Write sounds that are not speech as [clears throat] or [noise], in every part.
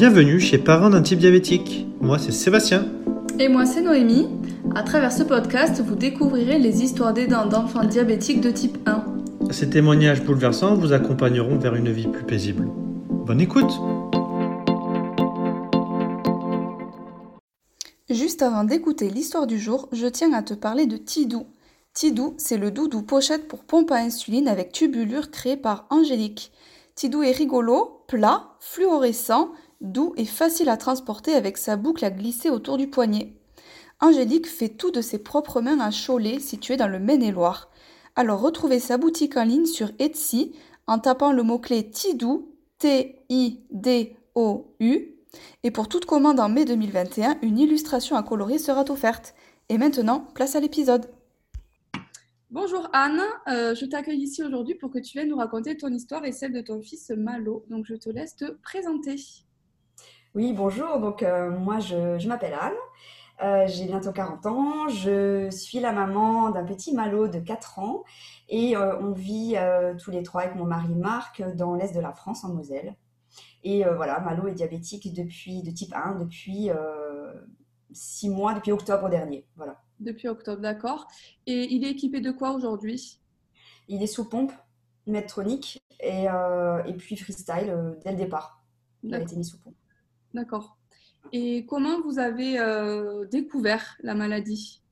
Bienvenue chez Parents d'un type diabétique. Moi, c'est Sébastien. Et moi, c'est Noémie. À travers ce podcast, vous découvrirez les histoires d'aidants d'enfants diabétiques de type 1. Ces témoignages bouleversants vous accompagneront vers une vie plus paisible. Bonne écoute Juste avant d'écouter l'histoire du jour, je tiens à te parler de Tidou. Tidou, c'est le doudou pochette pour pompe à insuline avec tubulure créé par Angélique. Tidou est rigolo, plat, fluorescent, doux et facile à transporter avec sa boucle à glisser autour du poignet. Angélique fait tout de ses propres mains à Cholet, situé dans le Maine-et-Loire. Alors retrouvez sa boutique en ligne sur Etsy en tapant le mot-clé Tidou, T-I-D-O-U. Et pour toute commande en mai 2021, une illustration à colorier sera offerte. Et maintenant, place à l'épisode. Bonjour Anne, euh, je t'accueille ici aujourd'hui pour que tu viennes nous raconter ton histoire et celle de ton fils Malo. Donc je te laisse te présenter. Oui, bonjour. Donc euh, moi je, m'appelle Anne, euh, j'ai bientôt 40 ans, je suis la maman d'un petit Malo de 4 ans et on vit tous les trois avec mon mari Marc dans l'est de la France en Moselle. Et voilà, Malo est diabétique depuis de type 1 depuis 6 mois, depuis octobre dernier. Voilà. Depuis octobre, d'accord. Et il est équipé de quoi aujourd'hui? Il est sous pompe, Medtronic et, euh, et puis freestyle euh, dès le départ. Il a été mis sous pompe. D'accord. Et comment vous avez euh, découvert la maladie?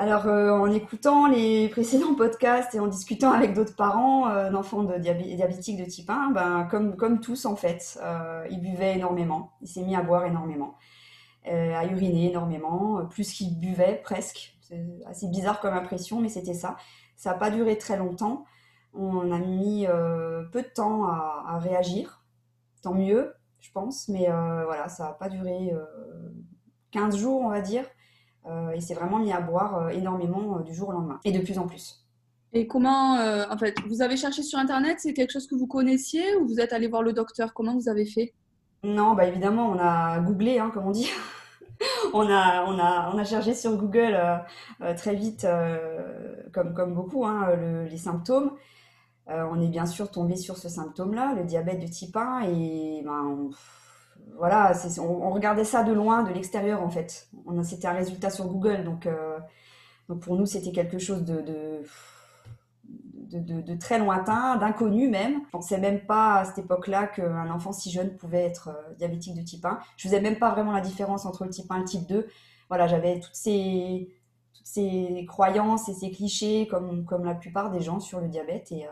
Alors, en écoutant les précédents podcasts et en discutant avec d'autres parents d'enfants de diabétiques de type 1, ben, comme, comme tous en fait, il buvait énormément. Il s'est mis à boire énormément. Euh, à uriner énormément, euh, plus qu'il buvait presque. C'est assez bizarre comme impression, mais c'était ça. Ça n'a pas duré très longtemps. On a mis euh, peu de temps à, réagir. Tant mieux, je pense. Mais voilà, ça n'a pas duré 15 jours, on va dire. et c'est vraiment mis à boire énormément du jour au lendemain. Et de plus en plus. Et comment, en fait, vous avez cherché sur Internet C'est quelque chose que vous connaissiez ou vous êtes allé voir le docteur? Comment vous avez fait? Non, bah évidemment, on a googlé, hein, comme on dit. [laughs] on, a, on, a, on a cherché sur Google euh, euh, très vite, euh, comme, comme beaucoup, hein, les symptômes. On est bien sûr tombé sur ce symptôme-là, le diabète de type 1, et ben, on, voilà, on, regardait ça de loin, de l'extérieur en fait. C'était un résultat sur Google, donc, donc pour nous c'était quelque chose de de, très lointain, d'inconnu même. Je pensais même pas à cette époque-là qu'un enfant si jeune pouvait être euh, diabétique de type 1. Je faisais même pas vraiment la différence entre le type 1 et le type 2. Voilà, j'avais toutes ces, ces croyances et ces clichés comme, comme la plupart des gens sur le diabète. Et euh,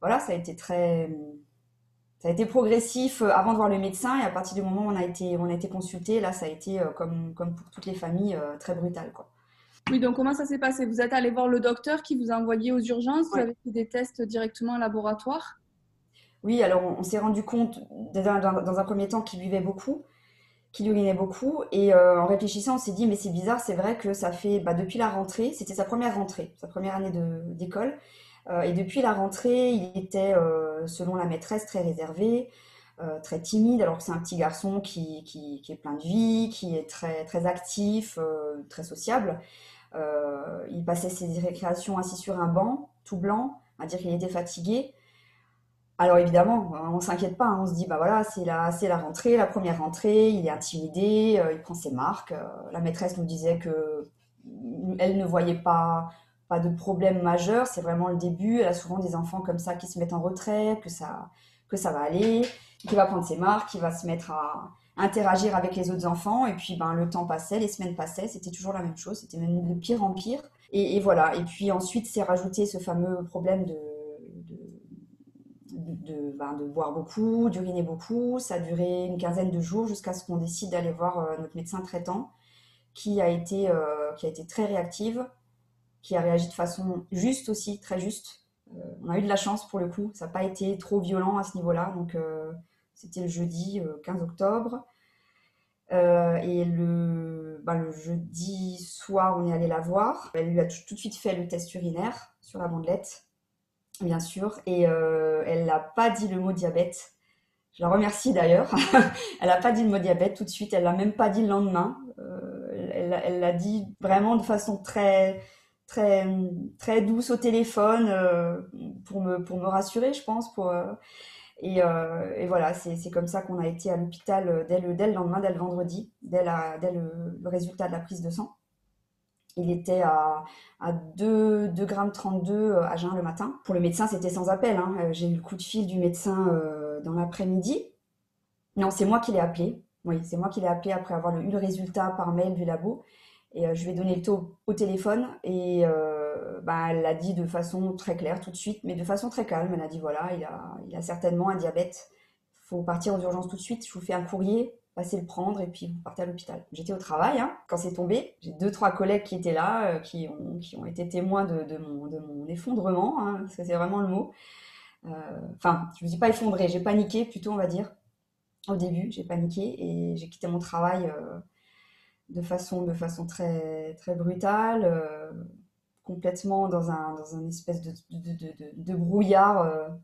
voilà, ça a été très... Ça a été progressif euh, avant de voir le médecin et à partir du moment où on a été, on a été consulté, là, ça a été, comme, comme pour toutes les familles, très brutal. Quoi. Oui, donc comment ça s'est passé? Vous êtes allé voir le docteur qui vous a envoyé aux urgences? Vous avez fait des tests directement au laboratoire? Oui, alors on, s'est rendu compte dans, un premier temps qu'il buvait beaucoup, qu'il urinait beaucoup. Et euh, en réfléchissant, on s'est dit, mais c'est bizarre, c'est vrai que ça fait bah, depuis la rentrée, c'était sa première rentrée, sa première année d'école. Euh, et depuis la rentrée, il était, euh, selon la maîtresse, très réservé. très timide, alors que c'est un petit garçon qui, qui, qui, est plein de vie, qui est très, très actif, très sociable. Il passait ses récréations assis sur un banc, tout blanc, à dire qu'il était fatigué. Alors évidemment, on s'inquiète pas, hein. on se dit bah voilà, c'est la, c'est la rentrée, la première rentrée, il est intimidé, euh, il prend ses marques. Euh, la maîtresse nous disait que elle ne voyait pas pas de problème majeur, c'est vraiment le début. Elle a souvent des enfants comme ça qui se mettent en retrait, que ça que ça va aller, qu'il va prendre ses marques, qu'il va se mettre à, interagir avec les autres enfants. Et puis, ben, le temps passait, les semaines passaient, c'était toujours la même chose, c'était même de pire en pire. Et, voilà. Et puis ensuite, c'est rajouté ce fameux problème de, de, ben, de, boire beaucoup, d'uriner beaucoup. Ça a duré une quinzaine de jours jusqu'à ce qu'on décide d'aller voir euh, notre médecin traitant, qui a été, euh, qui a été très réactive, qui a réagi de façon juste aussi, très juste. Euh, on a eu de la chance pour le coup, ça n'a pas été trop violent à ce niveau-là. Donc, c'était le jeudi 15 euh, octobre. Et le, bah, le, jeudi soir, on est allé la voir. Elle lui a tout, de suite fait le test urinaire sur la bandelette, bien sûr. Et euh, elle n'a pas dit le mot diabète. Je la remercie d'ailleurs. [laughs] elle n'a pas dit le mot diabète tout de suite. Elle l'a même pas dit le lendemain. elle l'a dit vraiment de façon très, très, très douce au téléphone pour, me, pour me rassurer, je pense. Et, voilà, c'est comme ça qu'on a été à l'hôpital dès le, dès le lendemain, dès le vendredi, dès, la, dès le résultat de la prise de sang. Il était à, à 2, 2 grammes 32 à jeun le matin. Pour le médecin, c'était sans appel. Hein. J'ai eu le coup de fil du médecin euh, dans l'après-midi. Non, c'est moi qui l'ai appelé. Oui, c'est moi qui l'ai appelé après avoir eu le résultat par mail du labo. Et euh, je lui ai donné le taux au téléphone. Et euh, bah, elle l'a dit de façon très claire tout de suite, mais de façon très calme. Elle a dit voilà, il a, il a certainement un diabète. Il faut partir aux urgences tout de suite. Je vous fais un courrier passez le prendre et puis vous partez à l'hôpital. J'étais au travail hein, quand c'est tombé. J'ai deux, trois collègues qui étaient là, euh, qui, ont, été témoins de, mon, effondrement, hein, parce que c'est vraiment le mot. Euh, enfin, je ne me suis pas effondrée, j'ai paniqué plutôt, on va dire. Au début, j'ai paniqué et j'ai quitté mon travail euh, de, façon, très, brutale, complètement dans un, dans espèce de brouillard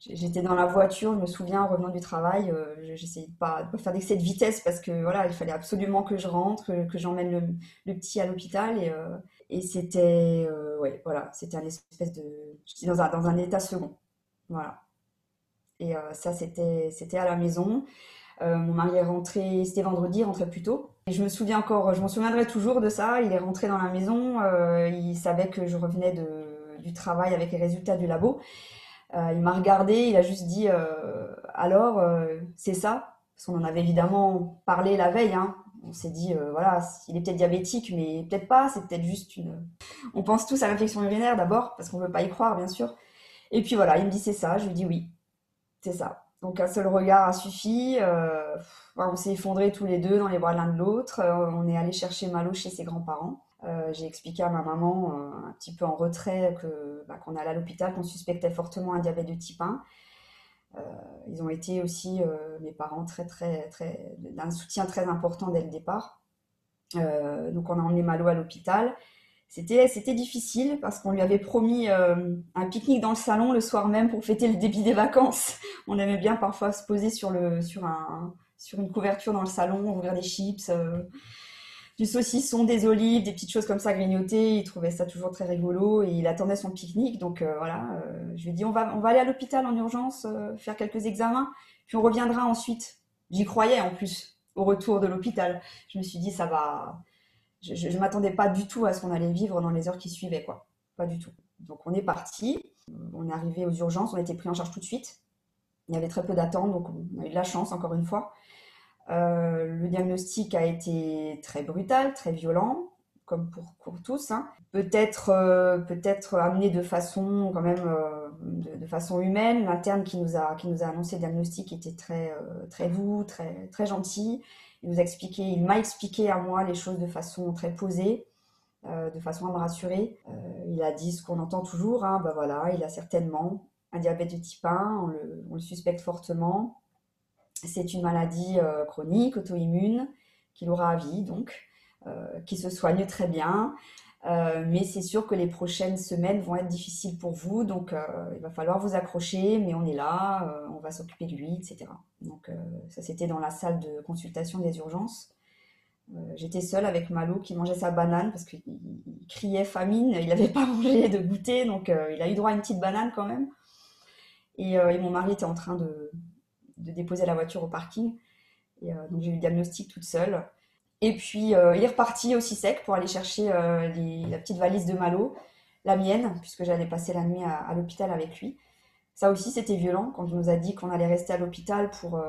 J'étais dans la voiture, je me souviens, en revenant du travail, euh, j'essayais de pas, pas faire d'excès de vitesse parce que voilà, il fallait absolument que je rentre, que, j'emmène le, petit à l'hôpital et, euh, c'était, euh, ouais, voilà, c'était un espèce de, j'étais dans un, dans un état second, voilà. Et ça, c'était, c'était à la maison. Mon mari est rentré, c'était vendredi, il rentrait plus tôt. Et je me souviens encore, je m'en souviendrai toujours de ça. Il est rentré dans la maison, il savait que je revenais de, du travail avec les résultats du labo. Euh, il m'a regardé, il a juste dit euh, alors euh, c'est ça? Parce qu'on en avait évidemment parlé la veille. Hein. On s'est dit voilà, il est peut-être diabétique, mais peut-être pas. C'est peut-être juste une. On pense tous à l'infection urinaire d'abord parce qu'on veut pas y croire bien sûr. Et puis voilà, il me dit c'est ça. Je lui dis oui, c'est ça. Donc un seul regard a suffi. Euh, on s'est effondrés tous les deux dans les bras l'un de l'autre. on est allé chercher Malo chez ses grands-parents. Euh, j'ai expliqué à ma maman, euh, un petit peu en retrait, que bah, qu'on allait à l'hôpital, qu'on suspectait fortement un diabète de type 1. Euh, ils ont été aussi, mes parents, très, très, très, d'un soutien très important dès le départ. donc on a emmené Malo à l'hôpital. C'était, difficile parce qu'on lui avait promis un pique-nique dans le salon le soir même pour fêter le début des vacances. [laughs] On aimait bien parfois se poser sur, le, sur, un, sur une couverture dans le salon, ouvrir des chips du saucisson, des olives, des petites choses comme ça grignotées. Il trouvait ça toujours très rigolo et il attendait son pique-nique. Donc euh, voilà, euh, je lui ai dit on va, on va aller à l'hôpital en urgence, euh, faire quelques examens, puis on reviendra ensuite. J'y croyais en plus au retour de l'hôpital. Je me suis dit ça va. Je ne m'attendais pas du tout à ce qu'on allait vivre dans les heures qui suivaient, quoi. Pas du tout. Donc on est parti. On est arrivé aux urgences, on a été pris en charge tout de suite. Il y avait très peu d'attente, donc on a eu de la chance encore une fois. Euh, le diagnostic a été très brutal, très violent, comme pour, tous. Hein. Peut-être euh, peut-être amené de façon quand même euh, de, façon humaine. L'interne qui nous a qui nous a annoncé le diagnostic était très très doux, très très gentil. Il nous a il m'a expliqué à moi les choses de façon très posée. de façon à me rassurer. il a dit ce qu'on entend toujours, hein, bah voilà, il a certainement un diabète de type 1, on le, on le suspecte fortement. C'est une maladie euh, chronique, auto-immune, qu'il aura à vie, donc, euh, qui se soigne très bien. Euh, mais c'est sûr que les prochaines semaines vont être difficiles pour vous, donc il va falloir vous accrocher, mais on est là, on va s'occuper de lui, etc. Donc ça c'était dans la salle de consultation des urgences. J'étais seule avec Malo qui mangeait sa banane parce qu'il criait famine, il n'avait pas [laughs] mangé de goûter, donc il a eu droit à une petite banane quand même. et mon mari était en train de, de déposer la voiture au parking. Et, euh, donc j'ai eu le diagnostic toute seule. Et puis euh, il est reparti aussi sec pour aller chercher euh, la petite valise de Malo, la mienne, puisque j'allais passer la nuit à, l'hôpital avec lui. Ça aussi c'était violent quand il nous a dit qu'on allait rester à l'hôpital pour,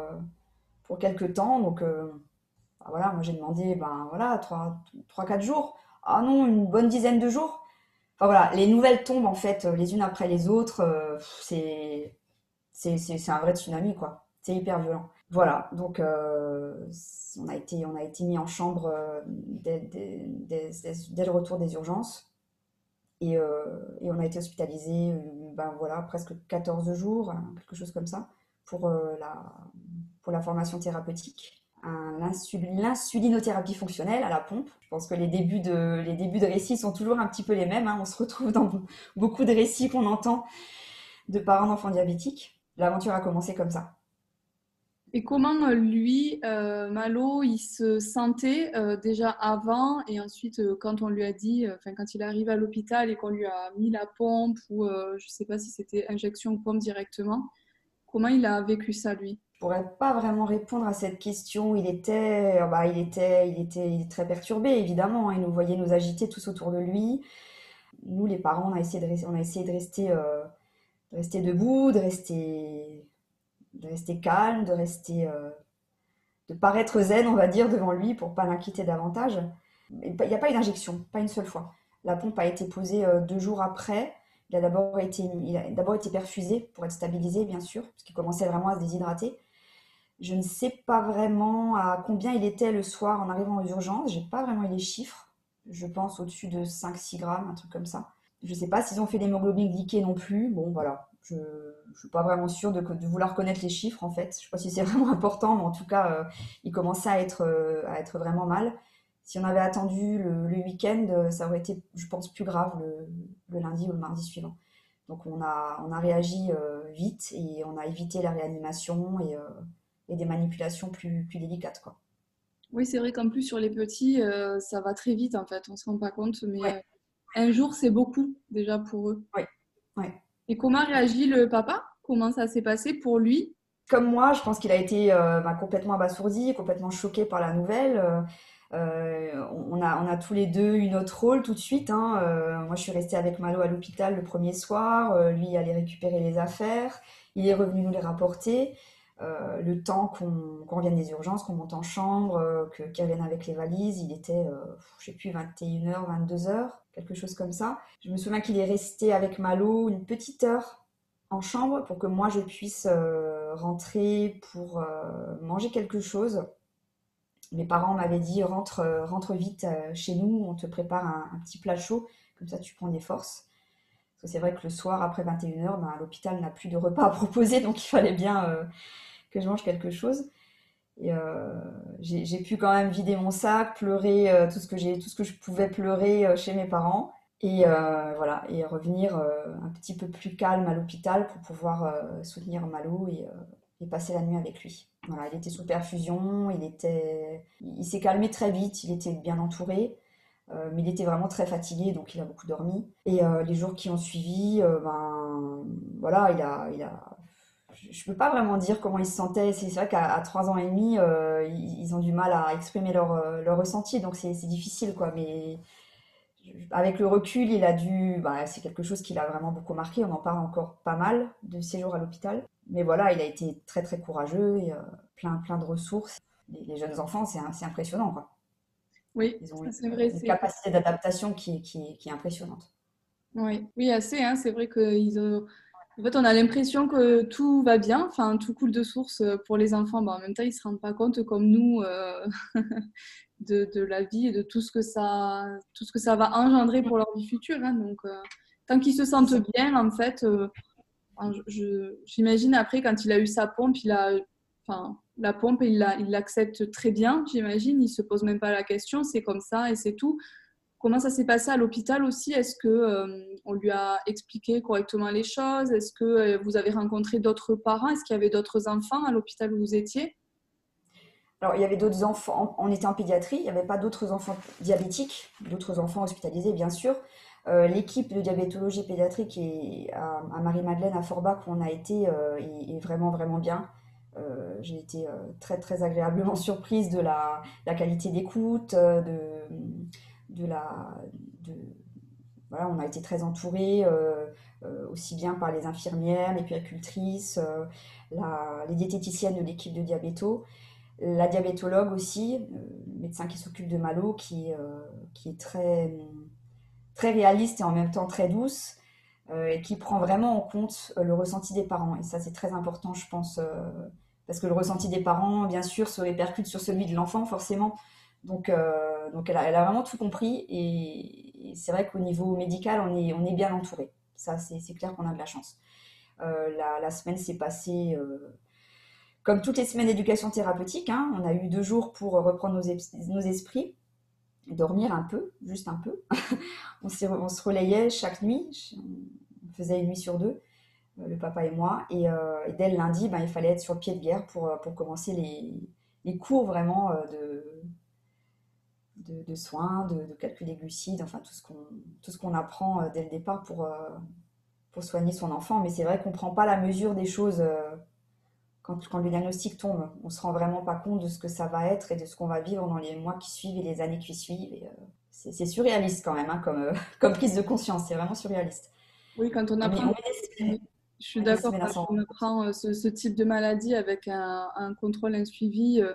pour quelques temps. Donc bah voilà, moi j'ai demandé ben voilà, 3-4 jours. Ah non, une bonne dizaine de jours. Enfin voilà, les nouvelles tombent en fait les unes après les autres. c'est c'est un vrai tsunami quoi c'est hyper violent. Voilà, donc euh, on, a été, mis en chambre euh, dès, le retour des urgences. Et, euh, on a été hospitalisé ben voilà, presque 14 jours, hein, quelque chose comme ça, pour, la, formation thérapeutique. L'insulinothérapie fonctionnelle à la pompe. Je pense que les débuts de, les débuts de récits sont toujours un petit peu les mêmes. Hein. On se retrouve dans beaucoup de récits qu'on entend de parents d'enfants diabétiques. L'aventure a commencé comme ça. Et comment euh, lui, euh, Malo, il se sentait euh, déjà avant et ensuite quand on lui a dit, enfin quand il arrive à l'hôpital et qu'on lui a mis la pompe ou je ne sais pas si c'était injection ou pompe directement, Comment il a vécu ça, lui? Je pourrais pas vraiment répondre à cette question. Il était, bah, il était, il était, très perturbé, évidemment. Il nous voyait nous agiter tous autour de lui. Nous, les parents, on a essayé de rester debout, de rester, de rester calme, de rester, euh, de paraître zen, on va dire, devant lui pour pas l'inquiéter davantage. Il n'y a pas eu d'injection, pas une seule fois. La pompe a été posée euh, deux jours après. Il a d'abord été, d'abord été perfusé pour être stabilisé, bien sûr, parce qu'il commençait vraiment à se déshydrater. Je ne sais pas vraiment à combien il était le soir en arrivant aux urgences. J'ai pas vraiment les chiffres. Je pense au-dessus de 5-6 grammes, un truc comme ça. Je ne sais pas s'ils ont fait l'hémoglobine glyquée non plus. Bon, voilà. Je ne suis pas vraiment sûre de, vouloir connaître les chiffres, en fait. Je ne sais pas si c'est [laughs] vraiment important, mais en tout cas, euh, il commençait à être, euh, à être vraiment mal. Si on avait attendu le, week-end, euh, ça aurait été, je pense, plus grave le, lundi ou le mardi suivant. Donc on a, on a réagi vite et on a évité la réanimation et, des manipulations plus, plus délicates. Quoi. Oui, c'est vrai qu'en plus sur les petits, ça va très vite en fait, on ne se rend pas compte, mais un jour c'est beaucoup déjà pour eux. Oui. Ouais. Et comment réagit le papa? Comment ça s'est passé pour lui? Comme moi, je pense qu'il a été bah, complètement abasourdi, complètement choqué par la nouvelle. Euh, on, a, on a tous les deux eu notre rôle tout de suite. Hein. Euh, moi, je suis restée avec Malo à l'hôpital le premier soir. Euh, lui allait récupérer les affaires. Il est revenu nous les rapporter. le temps qu'on revienne des urgences, qu'on monte en chambre, qu'il revienne avec les valises, il était, je sais plus, 21h, 22h, quelque chose comme ça. Je me souviens qu'il est resté avec Malo une petite heure en chambre pour que moi je puisse rentrer pour manger quelque chose mes parents m'avaient dit rentre, euh, rentre vite euh, chez nous, on te prépare un, petit plat chaud, comme ça tu prends des forces. Parce que c'est vrai que le soir, après 21h, ben, l'hôpital n'a plus de repas à [laughs] proposer, donc il fallait bien euh, que je mange quelque chose. Et j'ai pu quand même vider mon sac, pleurer tout, ce que tout ce que je pouvais pleurer chez mes parents. Et voilà, et revenir un petit peu plus calme à l'hôpital pour pouvoir soutenir Malo et, et passer la nuit avec lui. Voilà, il était sous perfusion, il était, il s'est calmé très vite, il était bien entouré, euh, mais il était vraiment très fatigué, donc il a beaucoup dormi. Et euh, les jours qui ont suivi, euh, ben voilà, il a, il a, je peux pas vraiment dire comment il se sentait. C'est vrai qu'à trois ans et demi, ils ont du mal à exprimer leur, leur ressenti, donc c'est difficile, quoi. Mais avec le recul, il a dû, bah, c'est quelque chose qui l'a vraiment beaucoup marqué. On en parle encore pas mal de ses jours à l'hôpital mais voilà, il a été très très courageux et euh, plein plein de ressources. Les, jeunes enfants, c'est impressionnant quoi. Oui, c'est vrai. Une capacité d'adaptation qui, qui, qui, est impressionnante. Oui, oui assez. Hein, c'est vrai qu'ils ont. En fait, on a l'impression que tout va bien, enfin, tout coule de source pour les enfants. en même temps, ils ne se rendent pas compte, comme nous, euh, [laughs] de, la vie et de tout ce que ça, va engendrer pour leur vie future. Hein. Donc, euh, tant qu'ils se sentent bien, en fait, J'imagine après, quand il a eu sa pompe, il la pompe, il l'accepte très bien, j'imagine. Il se pose même pas la question, c'est comme ça et c'est tout. Comment ça s'est passé à l'hôpital aussi? Est-ce que euh, on lui a expliqué correctement les choses? Est-ce que euh, vous avez rencontré d'autres parents? Est-ce qu'il y avait d'autres enfants à l'hôpital où vous étiez? Alors, il y avait d'autres enfants, on était en pédiatrie, il n'y avait pas d'autres enfants diabétiques, d'autres enfants hospitalisés, bien sûr. Euh, l'équipe de diabétologie pédiatrique à, Marie-Madeleine à Forbach où on a été est, vraiment vraiment bien. J'ai été très très agréablement [laughs] surprise de la, qualité d'écoute, de, on a été très entourés aussi bien par les infirmières, les puéricultrices, les diététiciennes de l'équipe de diabéto, la diabétologue aussi, médecin qui s'occupe de Malo, qui, qui est très réaliste et en même temps très douce euh, et qui prend vraiment en compte euh, le ressenti des parents. Et ça, c'est très important, je pense, euh, parce que le ressenti des parents, bien sûr, se répercute sur celui de l'enfant, forcément. Donc, donc elle, a, vraiment tout compris et, c'est vrai qu'au niveau médical, on est, bien entouré. Ça, c'est clair qu'on a de la chance. La, la, semaine s'est passée comme toutes les semaines d'éducation thérapeutique. Hein. on a eu deux jours pour reprendre nos, esprits dormir un peu, juste un peu. [laughs] on, se relayait chaque nuit, on faisait une nuit sur deux, euh, le papa et moi. Et, euh, dès le lundi, ben, il fallait être sur le pied de guerre euh, pour commencer les, cours vraiment de, de, soins, de, calcul des glucides, enfin tout ce qu'on apprend dès le départ pour, pour soigner son enfant. Mais c'est vrai qu'on ne prend pas la mesure des choses quand, quand le diagnostic tombe. On se rend vraiment pas compte de ce que ça va être et de ce qu'on va vivre dans les mois qui suivent et les années qui suivent. Et, euh, c'est c'est surréaliste quand même, hein, comme, euh, [laughs] comme prise de conscience. C'est vraiment surréaliste. Oui, quand on apprend, on je suis d'accord, quand on apprend euh, ce, ce type de maladie avec un, un contrôle, un suivi euh,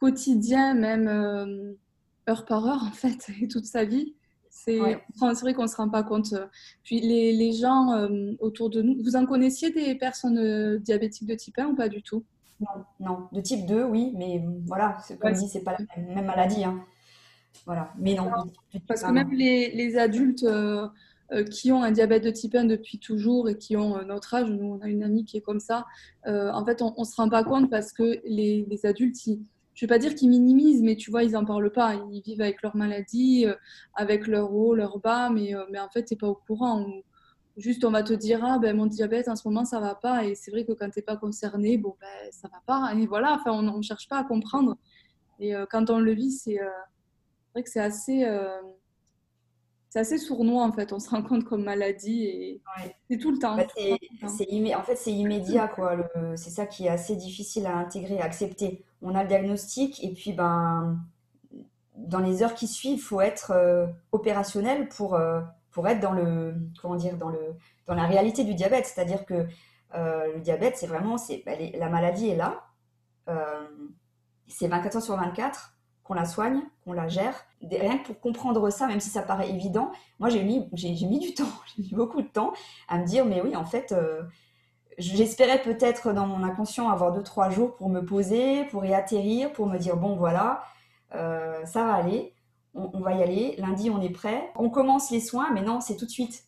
quotidien, même euh, heure par heure en fait, et [laughs] toute sa vie, c'est Ouais. enfin, vrai qu'on ne se rend pas compte. Puis les, les gens euh, autour de nous, vous en connaissiez des personnes euh, diabétiques de type 1 ou pas du tout? Non, non, de type 2, oui, mais voilà, comme Ouais, dit, c'est pas la même, même maladie. hein. Voilà, mais non, Parce que 1, même les, les adultes euh, qui ont un diabète de type 1 depuis toujours et qui ont notre âge, nous on a une amie qui est comme ça, en fait on ne se rend pas compte parce que les, les adultes, ils- je vais pas dire qu'ils minimisent, mais tu vois, ils n'en parlent pas. Ils vivent avec leur maladie, euh, avec leur haut, leur bas, mais, euh, mais en fait, tu n'es pas au courant. Ou juste, on va te dire, ah ben mon diabète en ce moment, ça va pas. Et c'est vrai que quand tu n'es pas concerné, bon, ben ça va pas. Et voilà, enfin, on ne cherche pas à comprendre. Et euh, quand on le vit, c'est vrai que c'est assez, c'est assez sournois en fait. On se rend compte comme maladie et Ouais. c'est tout le temps. Bah, tout c'est, le temps. c'est immé- En fait, c'est immédiat, quoi. Le- C'est ça qui est assez difficile à intégrer, à accepter. On a le diagnostic et puis, ben, dans les heures qui suivent, il faut être euh, opérationnel pour, euh, pour être dans le, comment dire, dans le, dans la réalité du diabète. C'est-à-dire que euh, le diabète, c'est vraiment, c'est, bah, les- la maladie est là. Euh, c'est 24 heures sur 24 qu'on la soigne, qu'on la gère. Rien que pour comprendre ça, même si ça paraît évident, moi j'ai mis, j'ai, mis du [laughs] temps, j'ai mis beaucoup de temps à me dire, mais oui, en fait, euh, j'espérais peut-être dans mon inconscient avoir deux, trois jours pour me poser, pour y atterrir, pour me dire, bon voilà, euh, ça va aller, on, va y aller, lundi on est prêt, on commence les soins, mais non, c'est tout de suite.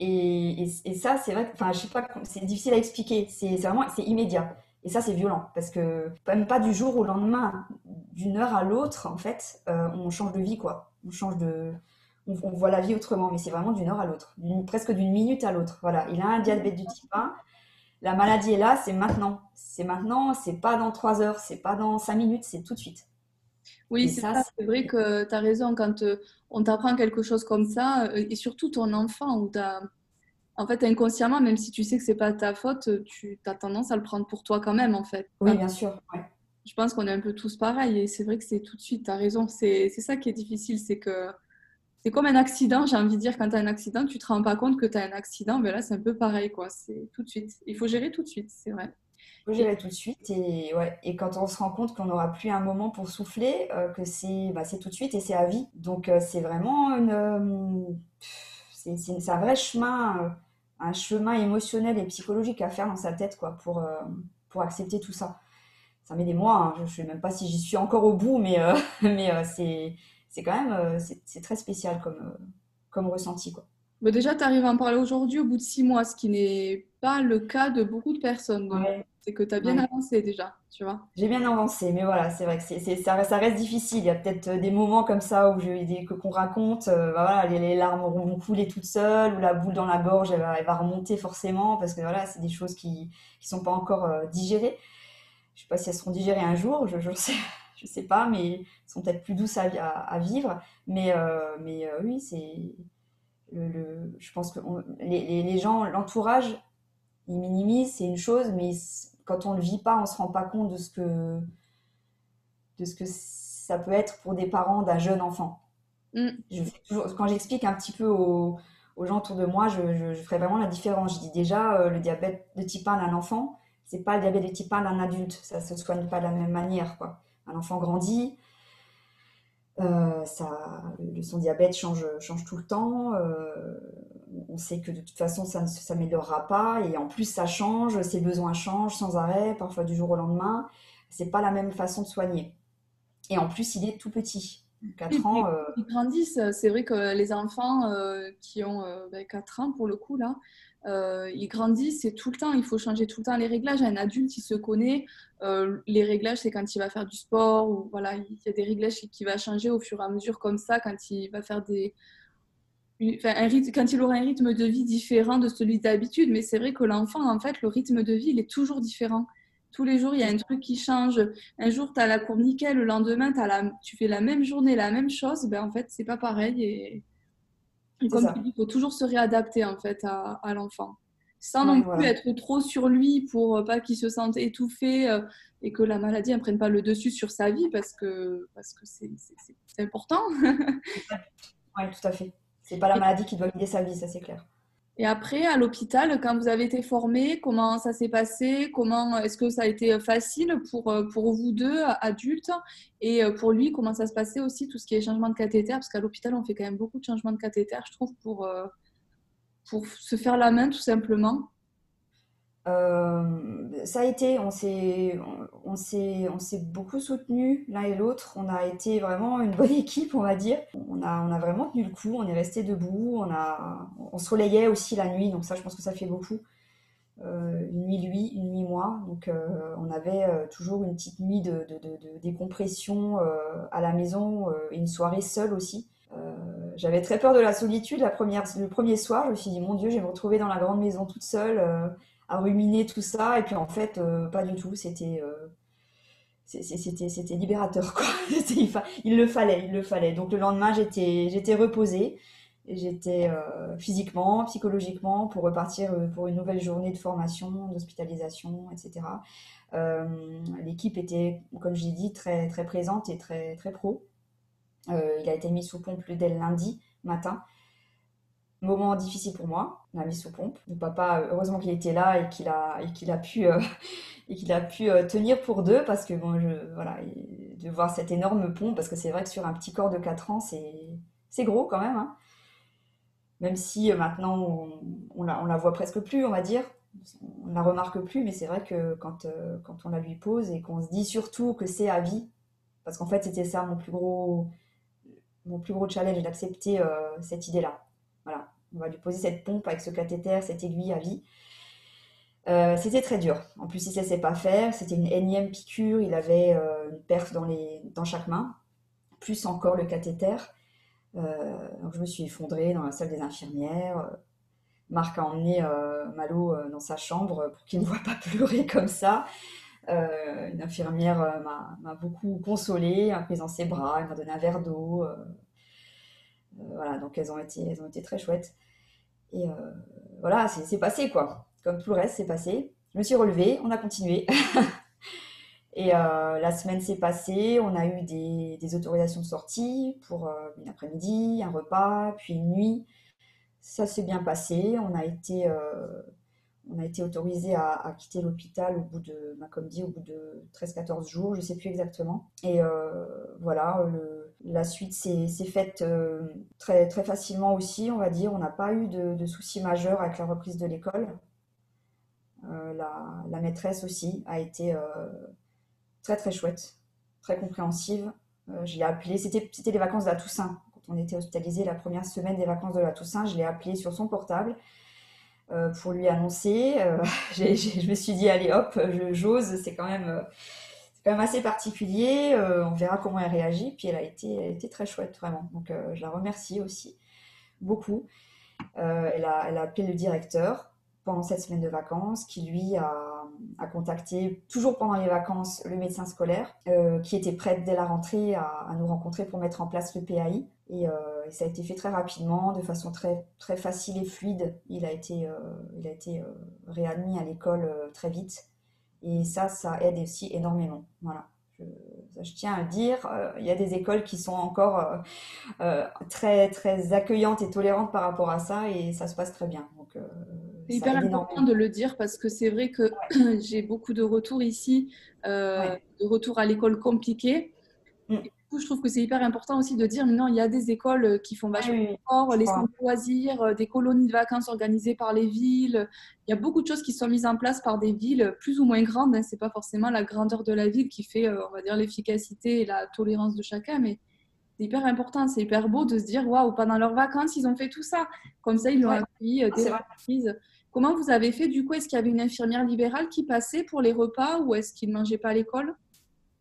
Et, ça, c'est vrai, enfin, je sais pas, c'est difficile à expliquer, c'est c'est vraiment, c'est immédiat. Et ça, c'est violent, parce que même pas du jour au lendemain, d'une heure à l'autre, en fait, euh, on change de vie, quoi. On change de, on, on voit la vie autrement, mais c'est vraiment d'une heure à l'autre, presque d'une minute à l'autre. Voilà, il a un diabète du type 1, la maladie est là, c'est maintenant. C'est maintenant, c'est pas dans trois heures, c'est pas dans cinq minutes, c'est tout de suite. Oui, c'est ça, vrai que tu as raison quand euh, on t'apprend quelque chose comme ça, euh, et surtout ton enfant, où t'as, en fait, inconsciemment, même si tu sais que c'est pas ta faute, tu as tendance à le prendre pour toi quand même, en fait. oui, Enfin, bien sûr. ouais. je pense qu'on est un peu tous pareils, et c'est vrai que c'est tout de suite, tu as raison. C'est, ça qui est difficile, c'est que c'est comme un accident, j'ai envie de dire, quand tu as un accident, tu te rends pas compte que tu as un accident, mais là, c'est un peu pareil, quoi. C'est tout de suite. Il faut gérer tout de suite, c'est vrai. faut gérer tout de suite et ouais et quand on se rend compte qu'on n'aura plus un moment pour souffler euh, que c'est bah, c'est tout de suite et c'est à vie donc euh, c'est vraiment une euh, c'est un vrai chemin un chemin émotionnel et psychologique à faire dans sa tête quoi pour euh, pour accepter tout ça ça met des mois hein. je sais même pas si j'y suis encore au bout mais euh, [laughs] mais euh, c'est c'est quand même c'est très spécial comme comme ressenti quoi Bon, déjà, tu arrives à en parler aujourd'hui au bout de six mois, ce qui n'est pas le cas de beaucoup de personnes. Donc, ouais c'est que tu as bien ouais avancé déjà, tu vois. J'ai bien avancé, mais voilà, c'est vrai que c'est, c'est- ça, reste- ça reste difficile. Il y a peut-être euh, des moments comme ça où je, des, que, qu'on raconte, euh, bah voilà, les, les larmes vont couler toutes seules, ou la boule dans la gorge, elle va, elle va remonter forcément, parce que voilà, c'est des choses qui qui sont pas encore euh, digérées. Je sais pas si elles seront digérées un jour, je, je sais, [laughs] je sais pas, mais elles sont peut-être plus douces à, à, à vivre. Mais, euh, mais oui, c'est le, le- je pense que on- les, les, les gens, l'entourage, ils minimisent, c'est une chose, mais ils- quand on le vit pas, on se rend pas compte de ce que, de ce que ça peut être pour des parents d'un jeune enfant. Mm. Je fais toujours, quand j'explique un petit peu aux, aux gens autour de moi, je, je, je ferai vraiment la différence. Je dis déjà, euh, le diabète de type 1 d'un enfant, c'est pas le diabète de type 1 d'un adulte. Ça se soigne pas de la même manière, quoi. Un enfant grandit, euh, ça, son diabète change, change tout le temps. euh, on sait que de toute façon, ça ne s'améliorera pas. Et en plus, ça change, ses besoins changent sans arrêt, parfois du jour au lendemain. C'est pas la même façon de soigner. Et en plus, il est tout petit. Et 4 puis, ans, euh, ils grandissent. C'est vrai que les enfants euh, qui ont euh, ben, 4 ans, pour le coup, là, euh, ils grandissent et tout le temps, il faut changer tout le temps les réglages. Un adulte, il se connaît. Les réglages, c'est quand il va faire du sport ou voilà, il y a des réglages qui va changer au fur et à mesure comme ça, quand il va faire des, enfin, un rythme, quand il aura un rythme de vie différent de celui d'habitude. Mais c'est vrai que l'enfant, en fait, le rythme de vie, il est toujours différent. Tous les jours, il y a un truc qui change. Un jour, tu as la courbe nickel, le lendemain, t'as la... tu fais la même journée, la même chose. Ben, en fait, c'est pas pareil. Et, et c'est comme ça. tu dis, il faut toujours se réadapter en fait, à, à l'enfant. sans non plus être trop sur lui pour pas qu'il se sente étouffé et que la maladie ne prenne pas le dessus sur sa vie parce que parce que c'est important. oui, tout à fait. C'est pas la maladie qui doit guider sa vie, ça c'est clair. Et après, à l'hôpital, quand vous avez été formé, comment ça s'est passé? Comment est-ce que ça a été facile pour, euh, pour vous deux, adultes? Et euh, pour lui, comment ça se passait aussi, tout ce qui est changement de cathéter? Parce qu'à l'hôpital, on fait quand même beaucoup de changements de cathéter, je trouve, pour, euh, pour se faire la main, tout simplement. Euh, ça a été, on s'est, on, on s'est beaucoup soutenu l'un et l'autre. On a été vraiment une bonne [laughs] équipe, on va dire. On a, on a vraiment tenu le coup. On est resté debout. On a, on aussi la nuit. Donc ça, je pense que ça fait beaucoup. Euh, une nuit lui, une nuit moi. Donc euh, on avait toujours une petite nuit de, de, de, décompression à la maison et une soirée seule aussi. J'avais très peur de la solitude la première, le premier soir. Je me suis dit, mon Dieu, je vais me retrouver dans la grande maison toute seule à ruminer tout ça. Et puis en fait, euh, pas du tout. C'était euh, libérateur quoi. [laughs] il, le fallait, il le fallait. Donc le lendemain, j'étais reposée. J'étais euh, physiquement, psychologiquement pour repartir pour une nouvelle journée de formation, d'hospitalisation, etc. L'équipe était, comme j'ai dit, très très présente et très très pro. il a été mis sous pompe dès le lundi matin moment difficile pour moi, la mise sous pompe. Mon papa, heureusement qu'il était là et qu'il a, et a pu, euh, [laughs] et qu'il a pu euh, tenir pour deux parce que bon, voilà, de voir cette énorme pompe, parce que c'est vrai que sur un petit corps de 4 ans, c'est, gros quand même. Hein. Même si euh, maintenant on, on, la, voit presque plus, on va dire. On ne la remarque plus, mais c'est vrai que quand, quand on la lui pose et qu'on se dit surtout que c'est à vie, parce qu'en fait c'était ça mon plus gros, mon plus gros challenge d'accepter cette idée-là. Voilà, on va lui poser cette pompe avec ce cathéter, cette aiguille à vie. Euh, c'était très dur. En plus, il ne sait pas faire. C'était une énième piqûre. Il avait euh, une perf dans, chaque main, plus encore le cathéter. Euh, je me suis effondrée dans la salle des infirmières. Marc a emmené Malo dans sa chambre pour qu'il ne voit pas pleurer comme ça. une infirmière m'a beaucoup consolée, m'a pris dans ses bras, elle m'a donné un verre d'eau. Voilà, donc elles ont été, elles ont été très chouettes. Et euh, voilà, c'est passé quoi. Comme tout le reste, c'est passé. Je me suis relevée, on a continué. [laughs] Et euh, la semaine s'est passée, on a eu des, autorisations de sortie pour euh, une après-midi, un repas, puis une nuit. Ça s'est bien passé. On a été, a été autorisé à, quitter l'hôpital au bout de, bah, comme dit, au bout de 13-14 jours, je ne sais plus exactement. Et voilà, le, la suite s'est faite euh, très, facilement aussi, on va dire. On n'a pas eu de, soucis majeurs avec la reprise de l'école. Euh, la, maîtresse aussi a été euh, très très chouette, très compréhensive. je l'ai appelée, c'était les vacances de la Toussaint. Quand on était hospitalisé la première semaine des vacances de la Toussaint, je l'ai appelée sur son portable pour lui annoncer. [laughs] je me suis dit, allez hop, j'ose, c'est quand même quand même assez particulier. Euh, on verra comment elle réagit. Puis elle a été, été très chouette, vraiment. Donc euh, je la remercie aussi beaucoup. Euh, elle, a, elle, a, appelé le directeur pendant cette semaine de vacances, qui lui a, a contacté, toujours pendant les vacances, le médecin scolaire, qui était prêt dès la rentrée à, à, nous rencontrer pour mettre en place le PAI. Et, et, ça a été fait très rapidement, de façon très, très facile et fluide. Il a été, il a été réadmis à l'école très vite. Et ça, ça aide aussi énormément. Voilà. Je, tiens à le dire, euh, il y a des écoles qui sont encore euh, euh, très, très accueillantes et tolérantes par rapport à ça et ça se passe très bien. c'est hyper important de le dire parce que c'est vrai que [clears throat] j'ai beaucoup de retours ici, de retours à l'école compliquée. Mm je trouve que c'est hyper important aussi de dire maintenant, il y a des écoles euh, qui font vachement fort, les centres de loisirs, euh, des colonies de vacances organisées par les villes. Il y a beaucoup de choses qui sont mises en place par des villes plus ou moins grandes. Hein. C'est pas forcément la grandeur de la ville qui fait, euh, on va dire, l'efficacité et la tolérance de chacun, mais c'est hyper important, c'est hyper beau de se dire waouh, pendant leurs vacances, ils ont fait tout ça. Comme ça, ils l'ont appris dès la Comment vous avez fait du coup? Est-ce qu'il y avait une infirmière libérale qui passait pour les repas ou est-ce qu'ils ne mangeaient pas à l'école?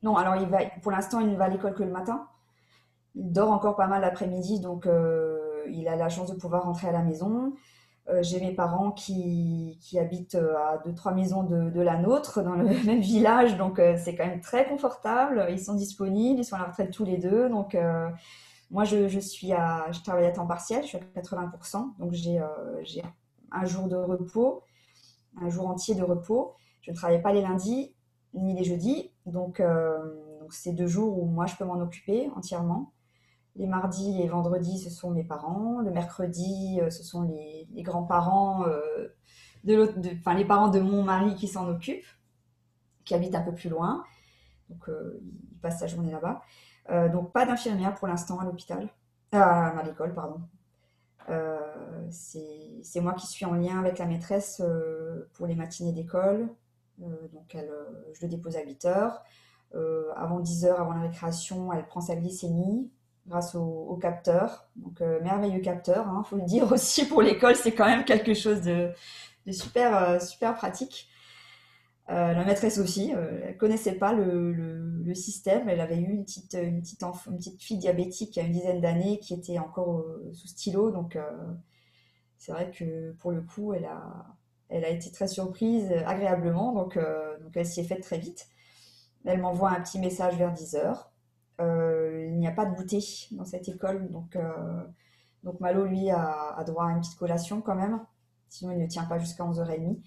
Non, alors il va, pour l'instant, il ne va à l'école que le matin. Il dort encore pas mal l'après-midi, donc euh, il a la chance de pouvoir rentrer à la maison. Euh, j'ai mes parents qui, habitent euh, à deux, trois maisons de, la nôtre, dans le [laughs] même village, donc c'est quand même très confortable. Ils sont disponibles, ils sont à la retraite tous les deux. Donc moi, je, suis à, je travaille à temps partiel, je suis à 80%, donc j'ai un jour de repos. un jour entier de repos. Je ne travaille pas les lundis ni les jeudis. Donc, donc c'est deux jours où moi, je peux m'en occuper entièrement. Les mardis et vendredis, ce sont mes parents. Le mercredi, ce sont les, grands-parents, de, enfin, les parents de mon mari qui s'en occupent, qui habitent un peu plus loin. Donc, il passe sa journée là-bas. donc, pas d'infirmière pour l'instant à l'hôpital, à l'école, pardon. Euh, c'est moi qui suis en lien avec la maîtresse euh, pour les matinées d'école. Euh, donc, elle, je le dépose à 8 heures. avant 10 heures, avant la récréation, elle prend sa glycémie grâce au, capteur. Donc, merveilleux capteur, il hein, faut le dire [laughs] aussi pour l'école, c'est quand même quelque chose de, super, super pratique. Euh, la maîtresse aussi, euh, elle connaissait pas le, système. Elle avait eu une petite, fille diabétique il y a une dizaine d'années qui était encore euh, sous stylo. Donc, c'est vrai que pour le coup, elle a, elle a été très surprise agréablement. Donc, donc elle s'y est faite très vite. Elle m'envoie un petit message vers 10 heures. il n'y a pas de goûter dans cette école. Donc, Malo, lui, a, droit à une petite collation quand même. Sinon, il ne tient pas jusqu'à 11h30.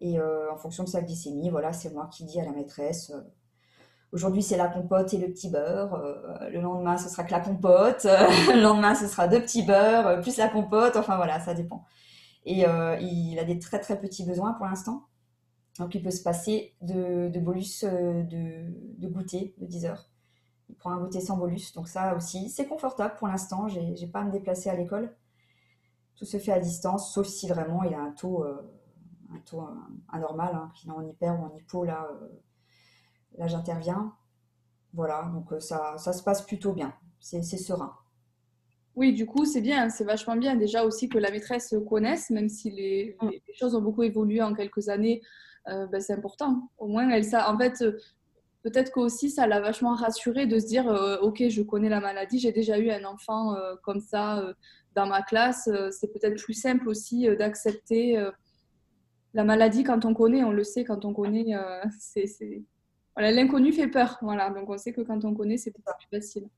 Et euh, en fonction de sa glycémie, voilà, c'est moi qui dis à la maîtresse euh, aujourd'hui c'est la compote et le petit beurre, euh, le lendemain ce sera que la compote, [laughs] le lendemain ce sera deux petits beurres, plus la compote, enfin voilà, ça dépend. Et il a des très très petits besoins pour l'instant. Donc il peut se passer de, bolus de, de, goûter de 10 heures. Il prend un goûter sans bolus, donc ça aussi c'est confortable pour l'instant, j'ai pas à me déplacer à l'école. Tout se fait à distance, sauf si vraiment il a un taux taux anormal, hein, qu'il est en hyper ou en hypo, là, euh, là j'interviens. Voilà, donc euh, ça, ça se passe plutôt bien, c'est serein. Oui, du coup, c'est bien, c'est vachement bien déjà aussi que la maîtresse connaisse, même si les, mm. choses ont beaucoup évolué en quelques années, euh, ben, c'est important. Au moins, elle, ça, en fait, peut-être qu'aussi ça l'a vachement rassurée de se dire, ok, je connais la maladie, j'ai déjà eu un enfant comme ça dans ma classe, c'est peut-être plus simple aussi d'accepter la maladie, quand on connaît, on le sait, quand on connaît, euh, [laughs] c'est, voilà, l'inconnu fait peur. Voilà, donc on sait que quand on connaît, c'est plus facile.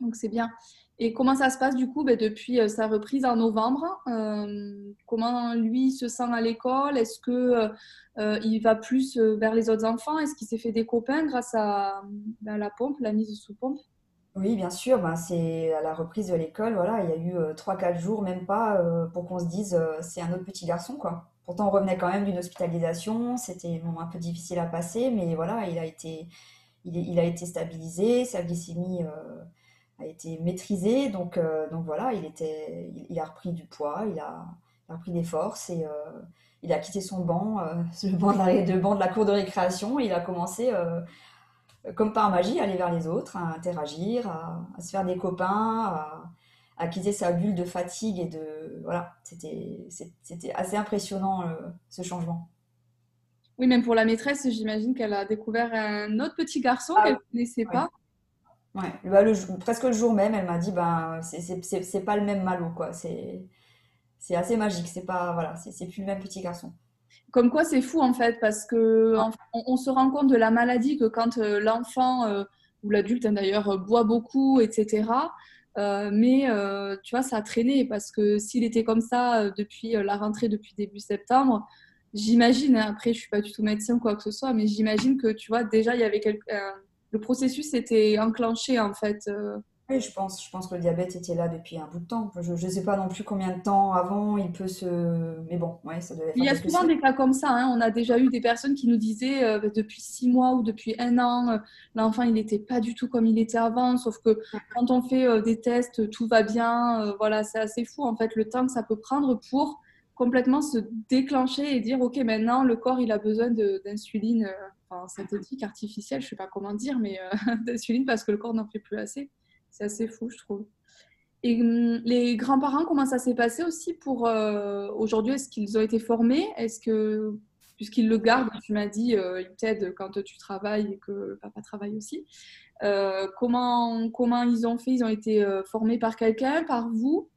Donc c'est bien. Et comment ça se passe du coup? Ben, depuis euh, sa reprise en novembre euh, Comment lui se sent à l'école? Est-ce que il va plus vers les autres enfants? Est-ce qu'il s'est fait des copains grâce à, ben, la pompe, la mise sous pompe? Oui, bien sûr, ben, c'est à la reprise de l'école, voilà, il y a eu 3-4 jours, même pas, pour qu'on se dise c'est un autre petit garçon, quoi. Pourtant, on revenait quand même d'une hospitalisation. C'était un peu difficile à passer, mais voilà, il a été, il, a été stabilisé, sa glycémie euh, a été maîtrisée. Donc, euh, donc voilà, il, était, il, a repris du poids, il a, repris des forces et euh, il a quitté son banc, [laughs] le banc de, la, banc de la cour de récréation. Et il a commencé, comme par magie, à aller vers les autres, à interagir, à, à se faire des copains, à à quitter sa bulle de fatigue et de voilà c'était c'était assez impressionnant euh, ce changement oui même pour la maîtresse j'imagine qu'elle a découvert un autre petit garçon ah qu'elle ne connaissait pas ouais. Bah, le, presque le jour même elle m'a dit ben c'est pas le même malo quoi. C'est assez magique. C'est pas voilà c'est plus le même petit garçon. Comme quoi c'est fou en fait parce que on, se rend compte de la maladie que quand euh, l'enfant euh, ou l'adulte hein, d'ailleurs boit beaucoup etc euh, mais euh, tu vois, ça a traîné parce que s'il était comme ça euh, depuis la rentrée, depuis début septembre, j'imagine, hein, après je suis pas du tout médecin ou quoi que ce soit, mais j'imagine que tu vois, déjà il y avait quelque... le processus était enclenché en fait. Oui, je pense, je pense que le diabète était là depuis un bout de temps. Je ne sais pas non plus combien de temps avant il peut se. Mais bon, ouais, ça devait Il y a souvent des cas comme ça. Hein. On a déjà eu des personnes qui nous disaient euh, depuis six mois ou depuis un an, euh, l'enfant il n'était pas du tout comme il était avant. Sauf que quand on fait euh, des tests, tout va bien. voilà, c'est assez fou en fait le temps que ça peut prendre pour complètement se déclencher et dire ok maintenant le corps il a besoin d'insuline, enfin synthétique, artificielle, je sais pas comment dire, mais [laughs] d'insuline parce que le corps n'en fait plus assez. C'est assez fou, je trouve. Et hum, les grands-parents, comment ça s'est passé aussi pour euh, aujourd'hui Est-ce qu'ils ont été formés? Est-ce que, puisqu'ils le gardent, tu m'as dit, euh, ils t'aident quand tu travailles et que papa travaille aussi. Euh, comment, comment ils ont fait? Ils ont été formés par quelqu'un, par vous?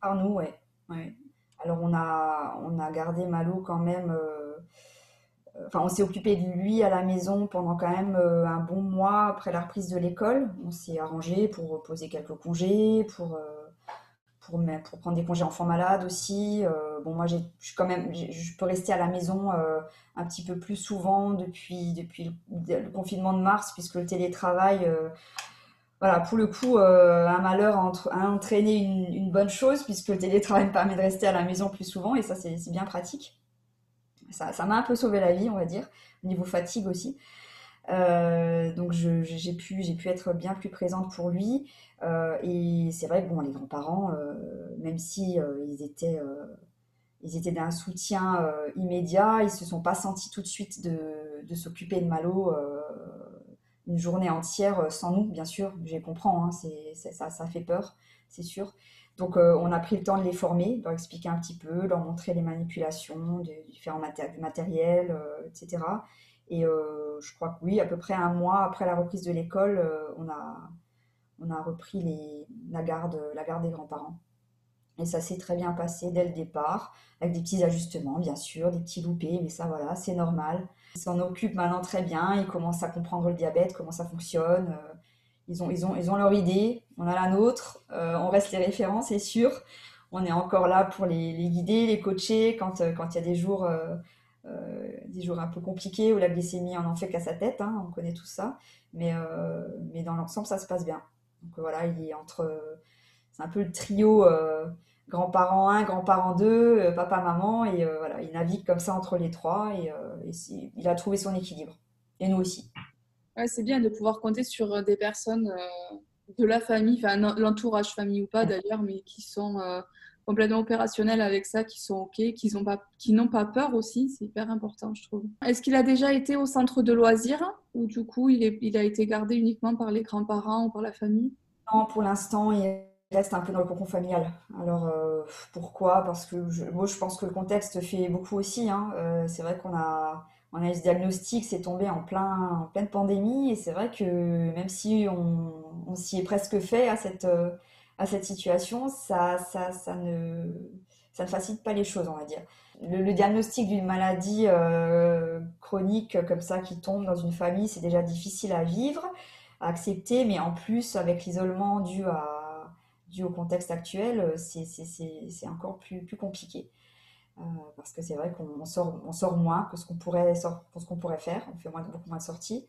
Par nous, ouais. ouais. Alors on a, on a gardé Malo quand même enfin, on s'est occupé de lui à la maison pendant quand même euh, un bon mois après la reprise de l'école. On s'est arrangé pour poser quelques congés, pour, euh, pour, prendre des congés enfants malades aussi. Euh, bon, moi, je quand même, je peux rester à la maison un petit peu plus souvent depuis, depuis le, confinement de mars, puisque le télétravail, voilà, pour le coup, un malheur a, entraîné une, bonne chose, puisque le télétravail me permet de rester à la maison plus souvent, et ça, c'est bien pratique. Ça m'a un peu sauvé la vie, on va dire, au niveau fatigue aussi. donc j'ai pu, être bien plus présente pour lui. Euh, et c'est vrai que bon, les grands-parents, euh, même si euh, ils étaient d'un soutien immédiat. Ils se sont pas sentis tout de suite de, s'occuper de Malo une journée entière sans nous, bien sûr. Je comprends, hein, ça fait peur, c'est sûr. Donc on a pris le temps de les former, de leur expliquer un petit peu, leur montrer les manipulations, du différents maté- matériel, etc. Et je crois que oui, à peu près un mois après la reprise de l'école, on a on a repris les, la, garde, la garde des grands-parents. Et ça s'est très bien passé dès le départ, avec des petits ajustements, bien sûr, des petits loupés, mais ça, voilà, c'est normal. Ils s'en occupent maintenant très bien, ils commencent à comprendre le diabète, comment ça fonctionne. Euh, ils ont, ils ont, ils ont leur idée, on a la nôtre, euh, on reste les référents, c'est sûr. On est encore là pour les, guider, les coacher quand euh, quand il y a des jours, des jours un peu compliqués où la glycémie en en fait qu'à sa tête, hein, on connaît tout ça. Mais, mais dans l'ensemble, ça se passe bien. Donc voilà, il est entre. C'est un peu le trio euh, grands-parents 1, grands-parents 2, euh, papa, maman. Et euh, voilà, il navigue comme ça entre les trois et, il a trouvé son équilibre. Et nous aussi. Ouais, c'est bien de pouvoir compter sur des personnes de la famille, enfin l'entourage famille ou pas d'ailleurs, mais qui sont complètement opérationnels avec ça, qui sont OK, qui n'ont pas, qui pas peur aussi. C'est hyper important, je trouve. Est-ce qu'il a déjà été au centre de loisirs ou du coup il, est, il a été gardé uniquement par les grands-parents ou par la famille? Non, pour l'instant, il reste un peu dans le cocon familial. Alors euh, pourquoi? Parce que je, moi je pense que le contexte fait beaucoup aussi. Hein. Euh, c'est vrai qu'on a, on a eu ce diagnostic, c'est tombé en, plein, en pleine pandémie et c'est vrai que même si on, s'y est presque fait à cette euh, situation, ça, ne, facilite pas les choses, on va dire. Le, diagnostic d'une maladie euh, chronique comme ça qui tombe dans une famille, c'est déjà difficile à vivre, à accepter, mais en plus, avec l'isolement dû, au contexte actuel, c'est encore plus compliqué. Euh, parce que c'est vrai qu'on sort, on sort moins que ce qu'on pourrait, faire, on fait moins, beaucoup moins de sorties.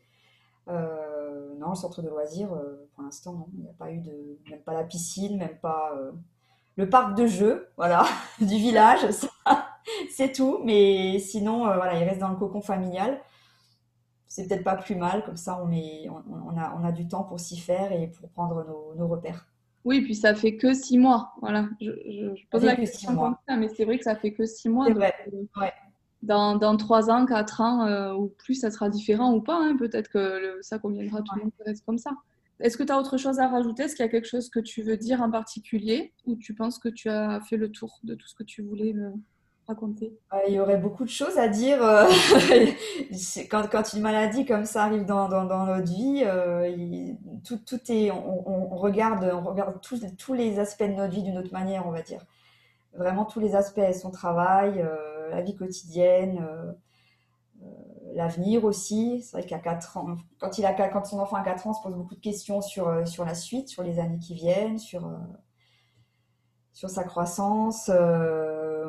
Euh, non, le centre de loisirs, euh, pour l'instant. Il n'y a pas eu de. Même pas la piscine, même pas euh, le parc de jeux, voilà, [laughs] du village, [laughs] c'est tout. Mais sinon, voilà, il reste dans le cocon familial. C'est peut-être pas plus mal, comme ça, on, met, on, a, on a du temps pour s'y faire et pour prendre nos repères. Oui, puis ça fait que six mois. Voilà, je, je, pose la question comme ça, mais c'est vrai que ça fait que six mois. Ouais dans, dans 3 ans, 4 ans euh, ou plus, ça sera différent ou pas. Hein. Peut-être que ça conviendra à tout le monde reste comme ça. Est-ce que tu as autre chose à rajouter? Est-ce qu'il y a quelque chose que tu veux dire en particulier ou tu penses que tu as fait le tour de tout ce que tu voulais me euh, Il y aurait beaucoup de choses à dire. Euh, [laughs] quand, une maladie comme ça arrive dans, notre vie, tout, tout, est, on, regarde, on regarde tous, les aspects de notre vie d'une autre manière, on va dire. Vraiment tous les aspects, son travail euh, la vie quotidienne, euh, euh, l'avenir aussi. C'est vrai qu'à 4 ans, quand, il a, quand son enfant a 4 ans, on se pose beaucoup de questions sur, la suite, sur les années qui viennent, sur sa croissance.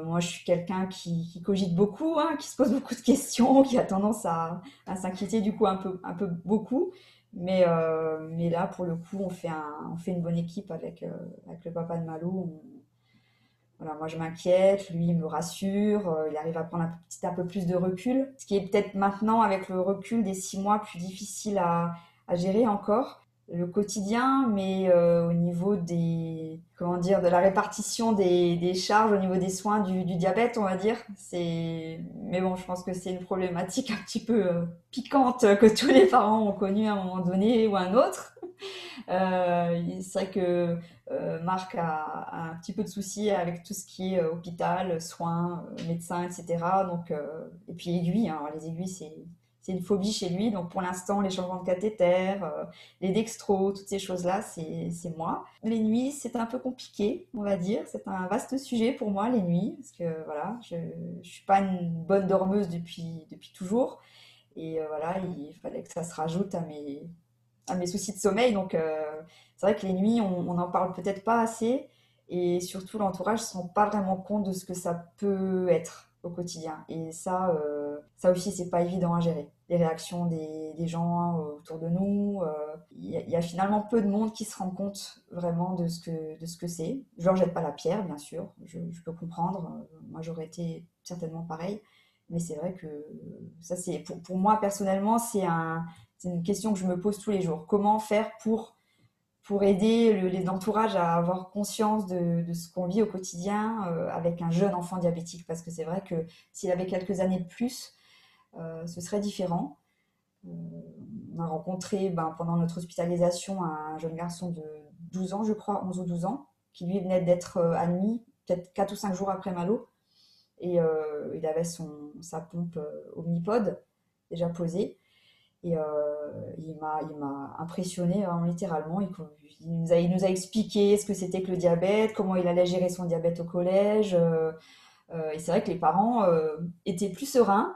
Moi, je suis quelqu'un qui, cogite beaucoup, hein, qui se pose beaucoup de questions, [laughs] qui a tendance à, s'inquiéter du coup un peu, un peu beaucoup. Mais, mais là, pour le coup, on fait, une bonne équipe avec, avec le papa de. Voilà, moi je m'inquiète, lui il me rassure, euh, il arrive à prendre un petit un peu plus de recul, ce qui est peut-être maintenant avec le recul des six mois plus difficile à gérer encore le quotidien, mais euh, au niveau des comment dire de la répartition des, des charges, au niveau des soins du, du diabète, on va dire. C'est mais bon, je pense que c'est une problématique un petit peu euh, piquante que tous les parents ont connue à un moment donné ou à un autre. Euh, c'est vrai que euh, Marc a, a, un petit peu de soucis avec tout ce qui est hôpital, soins, médecins, etc. Donc et puis aiguilles, hein. les aiguilles c'est c'est une phobie chez lui. Donc pour l'instant, les changements de cathéter, euh, les dextros, toutes ces choses-là, c'est moi. Les nuits, c'est un peu compliqué, on va dire. C'est un vaste sujet pour moi, les nuits, parce que voilà, je ne suis pas une bonne dormeuse depuis, depuis toujours. Et euh, voilà, il fallait que ça se rajoute à mes, à mes soucis de sommeil. Donc euh, c'est vrai que les nuits, on n'en parle peut-être pas assez. Et surtout, l'entourage ne se rend pas vraiment compte de ce que ça peut être au quotidien. Et ça, ça aussi, c'est pas évident à gérer. Les réactions des, gens autour de nous. Il y, a finalement peu de monde qui se rend compte vraiment de ce que, c'est. Je leur jette pas la pierre, bien sûr. Je, peux comprendre. Moi, j'aurais été certainement pareil. Mais c'est vrai que ça, c'est pour, moi personnellement, c'est un, une question que je me pose tous les jours. Comment faire pour, pour aider le, les entourages à avoir conscience de, ce qu'on vit au quotidien euh, avec un jeune enfant diabétique? Parce que c'est vrai que s'il avait quelques années de plus, euh, ce serait différent. Euh, on a rencontré ben, pendant notre hospitalisation un jeune garçon de 12 ans, je crois, 11 ou 12 ans, qui lui venait d'être admis peut-être 4 ou 5 jours après Malo et euh, il avait sa pompe euh, omnipode déjà posée. Et euh, il m'a impressionné littéralement. Il, nous a, expliqué ce que c'était que le diabète, comment il allait gérer son diabète au collège. Euh, et c'est vrai que les parents euh, étaient plus sereins,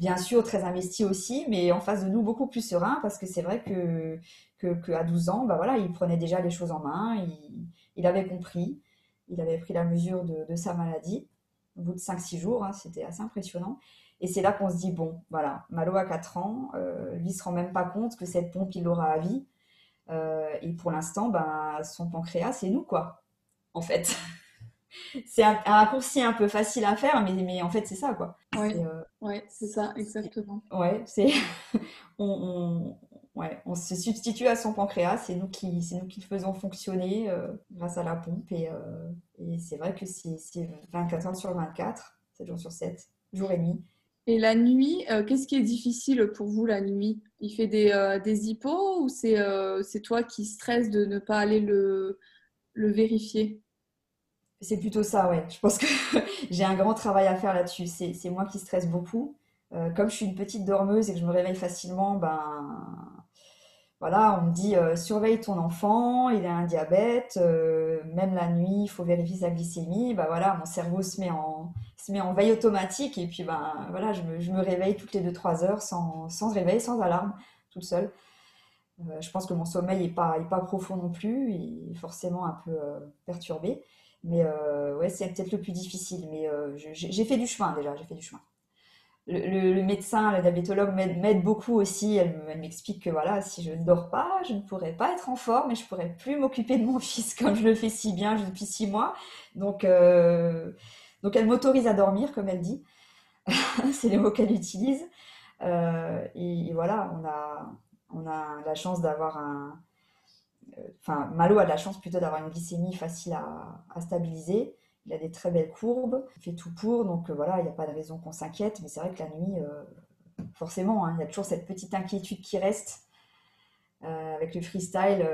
bien sûr très investis aussi, mais en face de nous beaucoup plus sereins parce que c'est vrai que, que, que, à 12 ans, bah voilà, il prenait déjà les choses en main, il, avait compris, il avait pris la mesure de, de sa maladie au bout de 5-6 jours. Hein, c'était assez impressionnant. Et c'est là qu'on se dit, bon, voilà, Malo a 4 ans, euh, lui ne se rend même pas compte que cette pompe, il l'aura à vie. Euh, et pour l'instant, ben, son pancréas, c'est nous, quoi, en fait. C'est un, un, raccourci un peu facile à faire, mais, mais en fait, c'est ça, quoi. Oui, euh, ouais, c'est ça, exactement. Ouais, c'est... [laughs] on, on, ouais, on se substitue à son pancréas, c'est nous qui, c'est nous qui le faisons fonctionner euh, grâce à la pompe. Et, euh, et c'est vrai que c'est, 24 heures sur 24, 7 jours sur 7, jour et nuit. Et la nuit, qu'est-ce qui est difficile pour vous la nuit? Il fait des, des hippos ou c'est, c'est toi qui stresses de ne pas aller le, le vérifier? C'est plutôt ça, ouais. Je pense que [laughs] j'ai un grand travail à faire là-dessus. C'est, moi qui stresse beaucoup. comme je suis une petite dormeuse et que je me réveille facilement, ben voilà, on me dit euh, surveille ton enfant, il a un diabète, euh, même la nuit, il faut vérifier sa glycémie. Bah voilà, mon cerveau se met en, se met en veille automatique et puis ben voilà, je me, je me réveille toutes les 2-3 heures sans, sans réveil, sans alarme, toute seule. Euh, je pense que mon sommeil n'est pas, est pas profond non plus, il est forcément un peu euh, perturbé. Mais euh, ouais, c'est peut-être le plus difficile. Mais j'ai fait du chemin déjà, j'ai fait du chemin le, médecin, la diabétologue m'aide beaucoup aussi. Elle, m'explique que voilà, si je ne dors pas, je ne pourrais pas être en forme et je pourrais plus m'occuper de mon [laughs] fils comme je le fais si bien depuis six mois. Donc, euh, donc elle m'autorise à dormir, comme elle dit. [laughs] C'est les mots qu'elle utilise. Euh, et, et, voilà, on a, on a la chance d'avoir un. Enfin, Malo a de la chance plutôt d'avoir une glycémie facile à, stabiliser. Il a des très belles courbes, il fait tout pour, donc euh, voilà, il n'y a pas de raison qu'on s'inquiète. Mais c'est vrai que la nuit, euh, forcément, hein, il y a toujours cette petite inquiétude qui reste. Euh, avec le freestyle,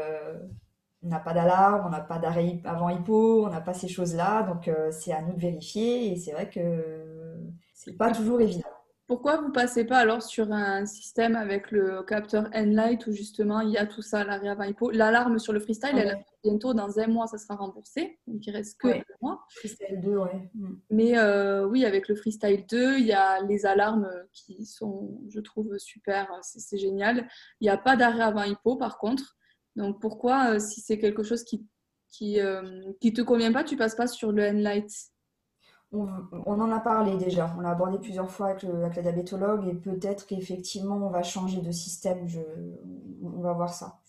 on n'a pas d'alarme, on n'a pas d'arrêt avant hippo, on n'a pas ces choses-là, donc c'est à nous de vérifier. Et c'est vrai que c'est pas toujours évident. Pourquoi vous passez pas alors sur un système avec le capteur N-Light où justement il y a tout ça, l'arrêt avant hypo L'alarme sur le freestyle, ouais. elle, bientôt dans un mois, ça sera remboursé. Donc il reste que ouais. un mois. Freestyle 2, ouais. Mais euh, oui, avec le freestyle 2, il y a les alarmes qui sont, je trouve, super. C'est génial. Il n'y a pas d'arrêt avant hypo par contre. Donc pourquoi, euh, si c'est quelque chose qui qui, euh, qui te convient pas, tu passes pas sur le N-Light on, en a parlé déjà, on l'a abordé plusieurs fois avec, le, la diabétologue et peut-être qu'effectivement on va changer de système, je, on va voir ça.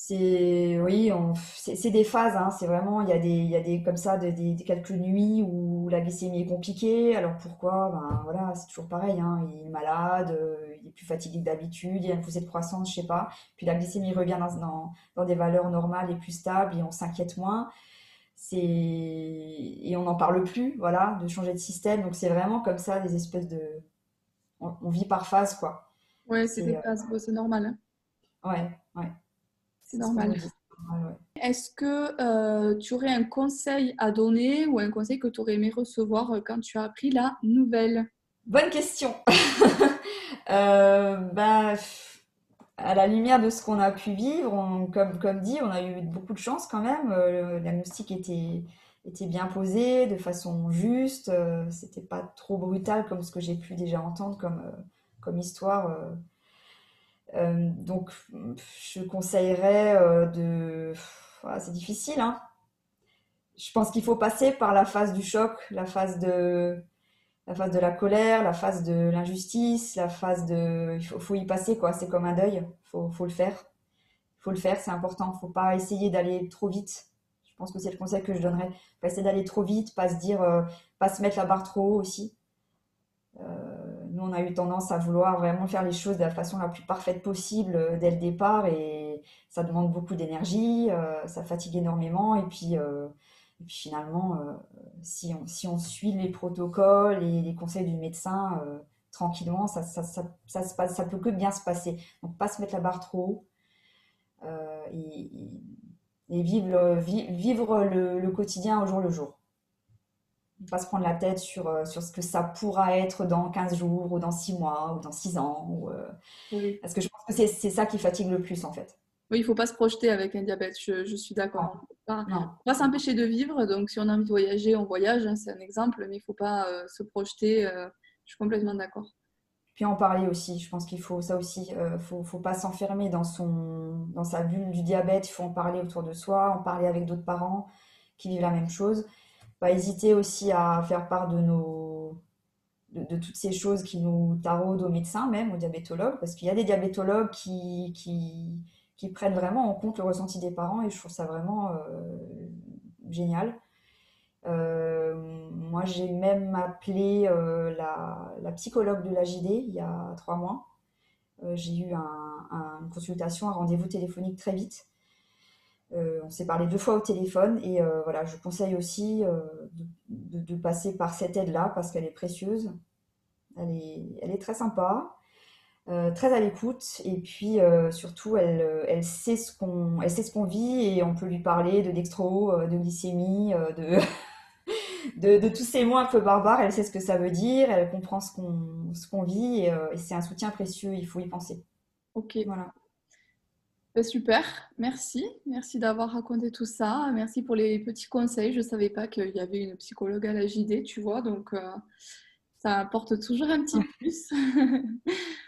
C'est oui, c'est des phases, hein, c'est vraiment, il y a des, il y a des comme ça, des, quelques nuits où la glycémie est compliquée, alors pourquoi? Ben voilà, c'est toujours pareil, hein, il est malade, euh, il est plus fatigué que d'habitude, il a une poussée de croissance, je sais pas, puis la glycémie revient dans, des valeurs normales et plus stables et on s'inquiète moins et on n'en parle plus, voilà, de changer de système. Donc c'est vraiment comme ça des espèces de, on, on vit par phase quoi. Ouais, c'est des phases, euh... c'est normal. Hein. Ouais, ouais. C'est normal. normal ouais. Est-ce que euh, tu aurais un conseil à donner ou un conseil que tu aurais aimé recevoir euh, quand tu as appris la nouvelle? Bonne question. [laughs] euh, bah, à la lumière de ce qu'on a pu vivre, on, comme, comme dit, on a eu beaucoup de chance quand même. Euh, le diagnostic était, était bien posé, de façon juste. Euh, C'était pas trop brutal comme ce que j'ai pu déjà entendre comme, euh, comme histoire. Donc, je conseillerais de. Voilà, c'est difficile, hein. je pense qu'il faut passer par la phase du choc, la phase de la phase de la colère, la phase de l'injustice, la phase de il faut, y passer quoi. C'est comme un deuil, faut faut le faire, faut le faire, c'est important. Faut pas essayer d'aller trop vite. Je pense que c'est le conseil que je donnerais. Pas essayer d'aller trop vite, pas se dire, euh, pas se mettre la barre trop haut aussi. Euh, nous, on a eu tendance à vouloir vraiment faire les choses de la façon la plus parfaite possible euh, dès le départ et ça demande beaucoup d'énergie, ça fatigue énormément et puis, et puis finalement, euh, si, on, si on suit les protocoles et les conseils du médecin euh, tranquillement, ça, ça, ça, ça, se passe, ça peut que bien se passer. Donc pas se mettre la barre trop haut euh, et, et vivre, vi- vivre le, le quotidien au jour le jour. Pas se prendre la tête sur, sur ce que ça pourra être dans 15 jours ou dans 6 mois ou dans 6 ans. Ou, euh, Oui. parce que je pense que c'est ça qui fatigue le plus en fait. Oui, il faut pas se projeter avec un diabète, je, je suis d'accord. On peut pas, non. faut pas s'empêcher de vivre, donc si on a envie de voyager, on voyage, hein, c'est un exemple, mais il faut pas euh, se projeter, euh, je suis complètement d'accord. Puis en parler aussi, je pense qu'il faut ça aussi, euh, faut, faut pas s'enfermer dans son, dans sa bulle du diabète, il faut en parler autour de soi, en parler avec d'autres parents qui vivent la même chose. Pas hésiter aussi à faire part de nos, de, de toutes ces choses qui nous taraudent aux médecins même, aux diabétologues, parce qu'il y a des diabétologues qui, qui, qui prennent vraiment en compte le ressenti des parents et je trouve ça vraiment euh, génial. Euh, moi, j'ai même appelé euh, la, psychologue de la JD il y a trois mois. J'ai eu un- un- une consultation, un rendez-vous téléphonique très vite. On s'est parlé deux fois au téléphone et voilà, je conseille aussi de, passer par cette aide-là parce qu'elle est précieuse. Elle est très sympa, euh, très à l'écoute et puis euh, surtout elle, euh, elle sait ce qu'on, elle sait ce qu'on vit et on peut lui parler de dextro, de glycémie, de, [laughs] de, de tous ces mots un peu barbares. Elle sait ce que ça veut dire, elle comprend ce qu'on, ce qu'on vit et, et c'est un soutien précieux, il faut y penser. Ok, Voilà. Ben, super, merci, merci d'avoir raconté tout ça, merci pour les petits conseils, je savais pas qu'il y avait une psychologue à la JD, tu vois, donc euh, ça apporte toujours un petit [laughs] plus. [laughs]